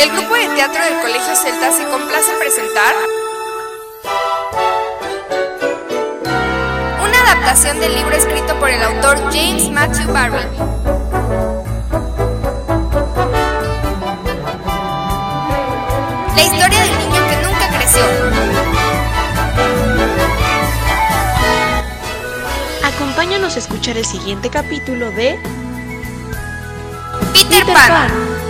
El grupo de teatro del Colegio Celta se complace en presentar una adaptación del libro escrito por el autor James Matthew Barry. La historia del niño que nunca creció. Acompáñanos a escuchar el siguiente capítulo de Peter Pan.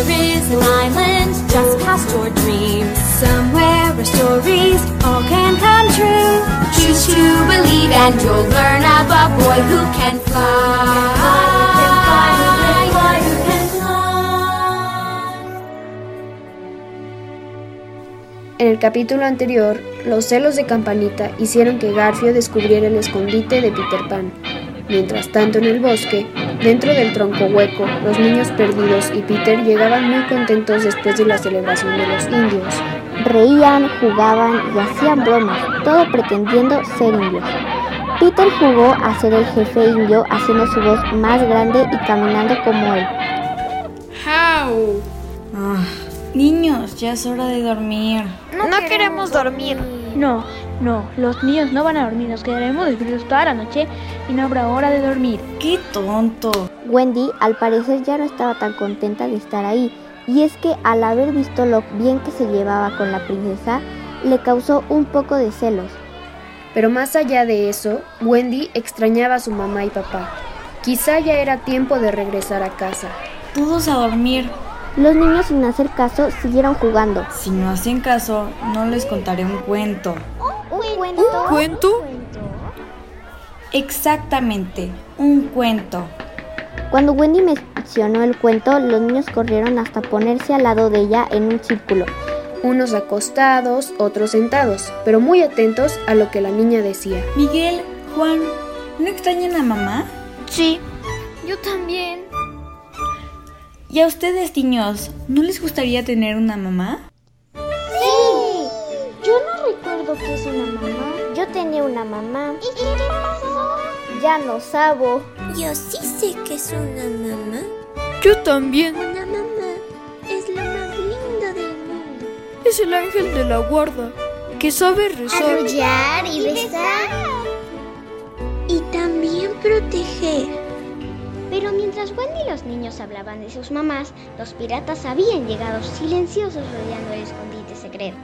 There is an island just past your dreams. Somewhere where stories all can come true. Choose to believe and you'll learn of a boy who can fly. En el capítulo anterior, los celos de Campanita hicieron que Garfio descubriera el escondite de Peter Pan. Mientras tanto, en el bosque, dentro del tronco hueco, los niños perdidos y Peter llegaban muy contentos después de la celebración de los indios. Reían, jugaban y hacían bromas, todo pretendiendo ser indios. Peter jugó a ser el jefe indio haciendo su voz más grande y caminando como él. How. Ah, niños, ya es hora de dormir. No, queremos dormir. No, no, los niños no van a dormir, nos quedaremos despiertos toda la noche y no habrá hora de dormir. ¡Qué tonto! Wendy al parecer ya no estaba tan contenta de estar ahí, y es que al haber visto lo bien que se llevaba con la princesa, le causó un poco de celos. Pero más allá de eso, Wendy extrañaba a su mamá y papá. Quizá ya era tiempo de regresar a casa. Todos a dormir. Los niños sin hacer caso siguieron jugando. Si no hacen caso, no les contaré un cuento. ¿Un cuento? ¿Un cuento? Exactamente, un cuento. Cuando Wendy mencionó el cuento, los niños corrieron hasta ponerse al lado de ella en un círculo. Unos acostados, otros sentados, pero muy atentos a lo que la niña decía. Miguel, Juan, ¿no extrañan a mamá? Sí. Yo también. ¿Y a ustedes, niños, no les gustaría tener una mamá? ¡Sí! Yo no recuerdo que es una mamá. Yo tenía una mamá. ¿Y qué pasó? Ya no sabo. Yo sí sé que es una mamá. Yo también. Una mamá es lo más lindo del mundo. Es el ángel de la guarda que sabe rezar. Arrullar y besar. Y también proteger. Pero mientras Wendy y los niños hablaban de sus mamás, los piratas habían llegado silenciosos rodeando el escondite secreto.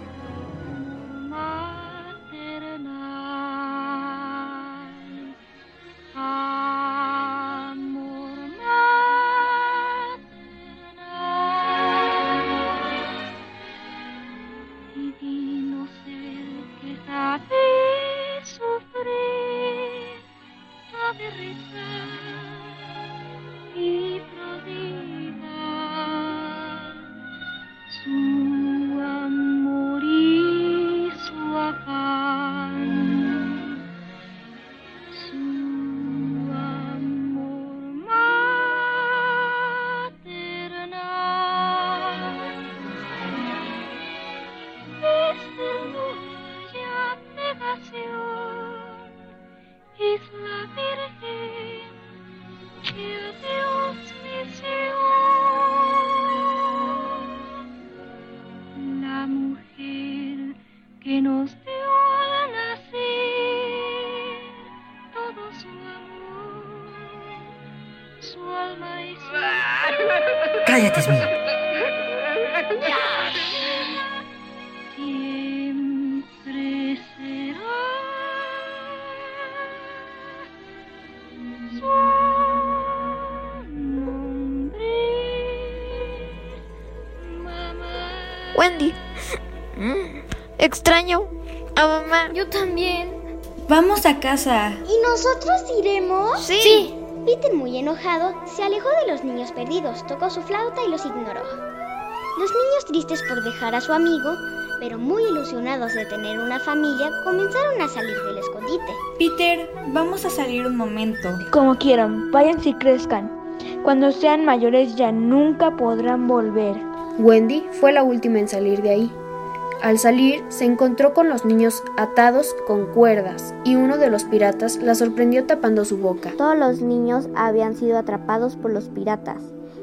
Cállate, Smee. Siempre será su nombre, mamá. Wendy. Extraño a mamá. Yo también. Vamos a casa. ¿Y nosotros iremos? Sí. Peter, muy enojado, se alejó de los niños perdidos, tocó su flauta y los ignoró. Los niños tristes por dejar a su amigo, pero muy ilusionados de tener una familia, comenzaron a salir del escondite. Peter, vamos a salir un momento. Como quieran, vayan si crezcan. Cuando sean mayores ya nunca podrán volver. Wendy fue la última en salir de ahí. Al salir, se encontró con los niños atados con cuerdas y uno de los piratas la sorprendió tapando su boca. Todos los niños habían sido atrapados por los piratas.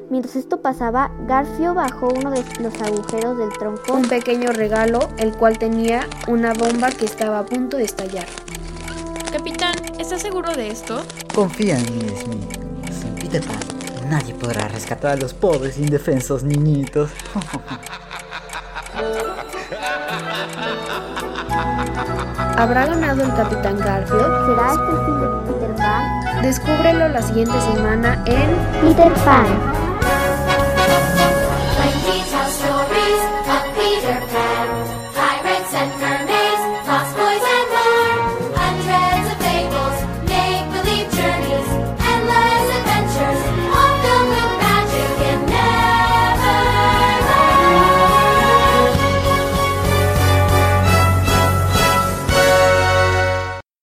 Mientras esto pasaba, Garfio bajó uno de los agujeros del tronco. Un pequeño regalo, el cual tenía una bomba que estaba a punto de estallar. Capitán, ¿estás seguro de esto? Confía en mí, Smith. Sin Peter Pan, nadie podrá rescatar a los pobres indefensos niñitos. ¿Habrá ganado el Capitán Garfield? ¿Será este el fin de Peter Pan? Descúbrelo la siguiente semana en Peter Pan.